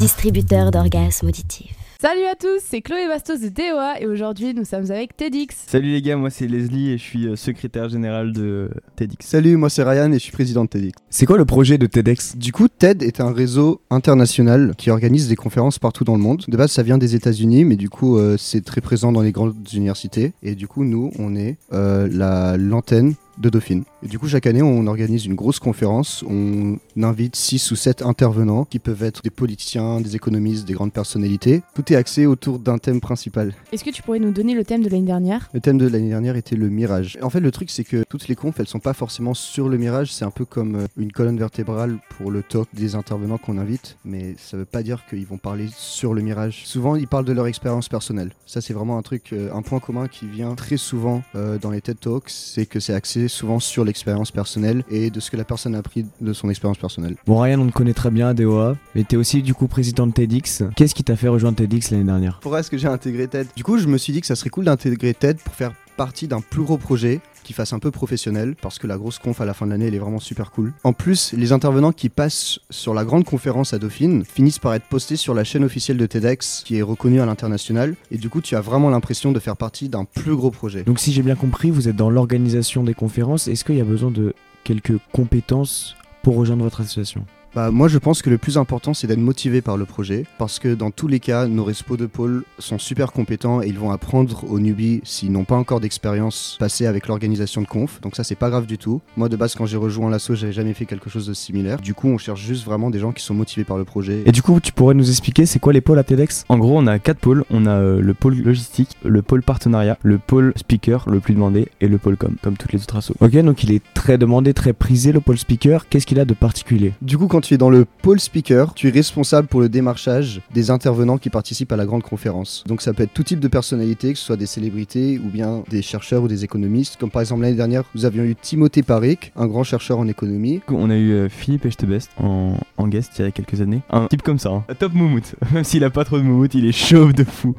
distributeur d'orgasmes auditifs. Salut à tous, c'est Chloé Bastos de DOA et aujourd'hui nous sommes avec TEDx. Salut les gars, moi c'est Leslie et je suis euh, secrétaire général de TEDx. Salut, moi c'est Ryan et je suis président de TEDx. C'est quoi le projet de TEDx? Du coup, TED est un réseau international qui organise des conférences partout dans le monde. De base, ça vient des États-Unis, mais du coup, euh, c'est très présent dans les grandes universités. Et du coup, nous, on est euh, la l'antenne de Dauphine. Et du coup, chaque année, on organise une grosse conférence. On invite 6 ou 7 intervenants qui peuvent être des politiciens, des économistes, des grandes personnalités. Tout est axé autour d'un thème principal. Est-ce que tu pourrais nous donner le thème de l'année dernière? Le thème de l'année dernière était le mirage. En fait, le truc, c'est que toutes les confs, elles sont pas forcément sur le mirage. C'est un peu comme euh, une colonne vertébrale pour le talk des intervenants qu'on invite. Mais ça veut pas dire qu'ils vont parler sur le mirage. Souvent, ils parlent de leur expérience personnelle. Ça, c'est vraiment un truc, euh, un point commun qui vient très souvent euh, dans les TED Talks. C'est que c'est axé souvent sur l'expérience personnelle et de ce que la personne a appris de son expérience personnelle. Bon, Ryan, on te connaît très bien à DOA, mais t'es aussi du coup président de TEDx. Qu'est-ce qui t'a fait rejoindre TEDx l'année dernière? Pourquoi est-ce que j'ai intégré TED? Du coup, je me suis dit que ça serait cool d'intégrer TED pour faire partie d'un plus gros projet qui fasse un peu professionnel parce que la grosse conf à la fin de l'année elle est vraiment super cool. En plus, les intervenants qui passent sur la grande conférence à Dauphine finissent par être postés sur la chaîne officielle de TEDx qui est reconnue à l'international et du coup tu as vraiment l'impression de faire partie d'un plus gros projet. Donc si j'ai bien compris, vous êtes dans l'organisation des conférences. Est-ce qu'il y a besoin de quelques compétences pour rejoindre votre association? Bah, moi, je pense que le plus important, c'est d'être motivé par le projet, parce que dans tous les cas, nos respos de pôle sont super compétents et ils vont apprendre aux newbies, s'ils n'ont pas encore d'expérience passée avec l'organisation de conf. Donc ça, c'est pas grave du tout. Moi, de base, quand j'ai rejoint l'asso, j'avais jamais fait quelque chose de similaire. Du coup, on cherche juste vraiment des gens qui sont motivés par le projet. Et du coup, tu pourrais nous expliquer c'est quoi les pôles à TEDx En gros, on a quatre pôles. On a euh, le pôle logistique, le pôle partenariat, le pôle speaker, le plus demandé, et le pôle com, comme toutes les autres assos. Ok, donc il est très demandé, très prisé le pôle speaker. Qu'est-ce qu'il a de particulier? Du coup, quand tu es dans le pôle speaker, tu es responsable pour le démarchage des intervenants qui participent à la grande conférence. Donc ça peut être tout type de personnalités, que ce soit des célébrités ou bien des chercheurs ou des économistes. Comme par exemple l'année dernière, nous avions eu Timothée Parik, un grand chercheur en économie. On a eu euh, Philippe Echtebest en, en guest il y a quelques années. Un type comme ça, hein. top moumoute. Même s'il a pas trop de moumoute, il est chauve de fou.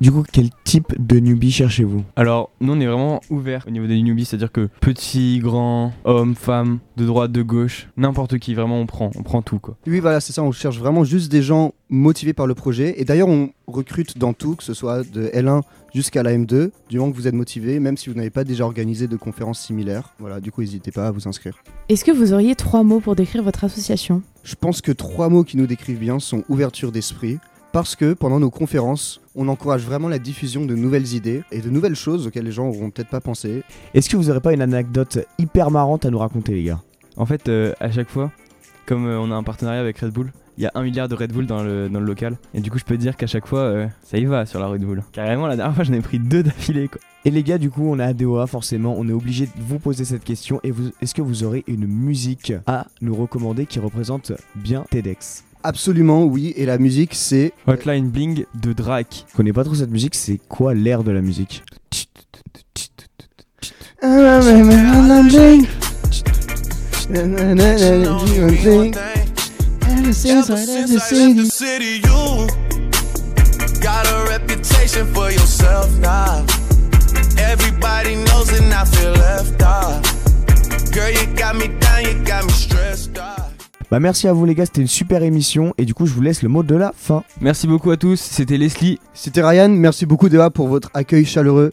Du coup, quel type de newbie cherchez-vous? Alors, nous on est vraiment ouvert au niveau des newbies, c'est-à-dire que petit, grand, homme, femme, de droite, de gauche, n'importe qui, vraiment on prend, on prend tout quoi. Oui, voilà, c'est ça, on cherche vraiment juste des gens motivés par le projet. Et d'ailleurs, on recrute dans tout, que ce soit de L1 jusqu'à la M2, du moment que vous êtes motivé, même si vous n'avez pas déjà organisé de conférences similaires. Voilà, du coup, n'hésitez pas à vous inscrire. Est-ce que vous auriez trois mots pour décrire votre association? Je pense que trois mots qui nous décrivent bien sont ouverture d'esprit, parce que pendant nos conférences, on encourage vraiment la diffusion de nouvelles idées et de nouvelles choses auxquelles les gens n'auront peut-être pas pensé. Est-ce que vous aurez pas une anecdote hyper marrante à nous raconter, les gars? En fait, euh, à chaque fois, comme euh, on a un partenariat avec Red Bull, il y a un milliard de Red Bull dans le, dans le local. Et du coup, je peux te dire qu'à chaque fois, euh, ça y va sur la Red Bull. Carrément, la dernière fois, j'en ai pris deux d'affilée quoi. Et les gars, du coup, on est à DOA, forcément, on est obligé de vous poser cette question. Et vous, est-ce que vous aurez une musique à nous recommander qui représente bien TEDx Absolument, oui, et la musique, c'est... Hotline Bling de Drake. Je connais pas trop cette musique, c'est quoi l'air de la musique? Got a reputation for yourself now. Everybody knows and I feel left out. Girl, you got me down, you got me stressed out. Bah merci à vous les gars, c'était une super émission. Et du coup, je vous laisse le mot de la fin. Merci beaucoup à tous, c'était Leslie. C'était Ryan, merci beaucoup Deva pour votre accueil chaleureux.